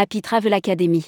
Happy Travel Academy.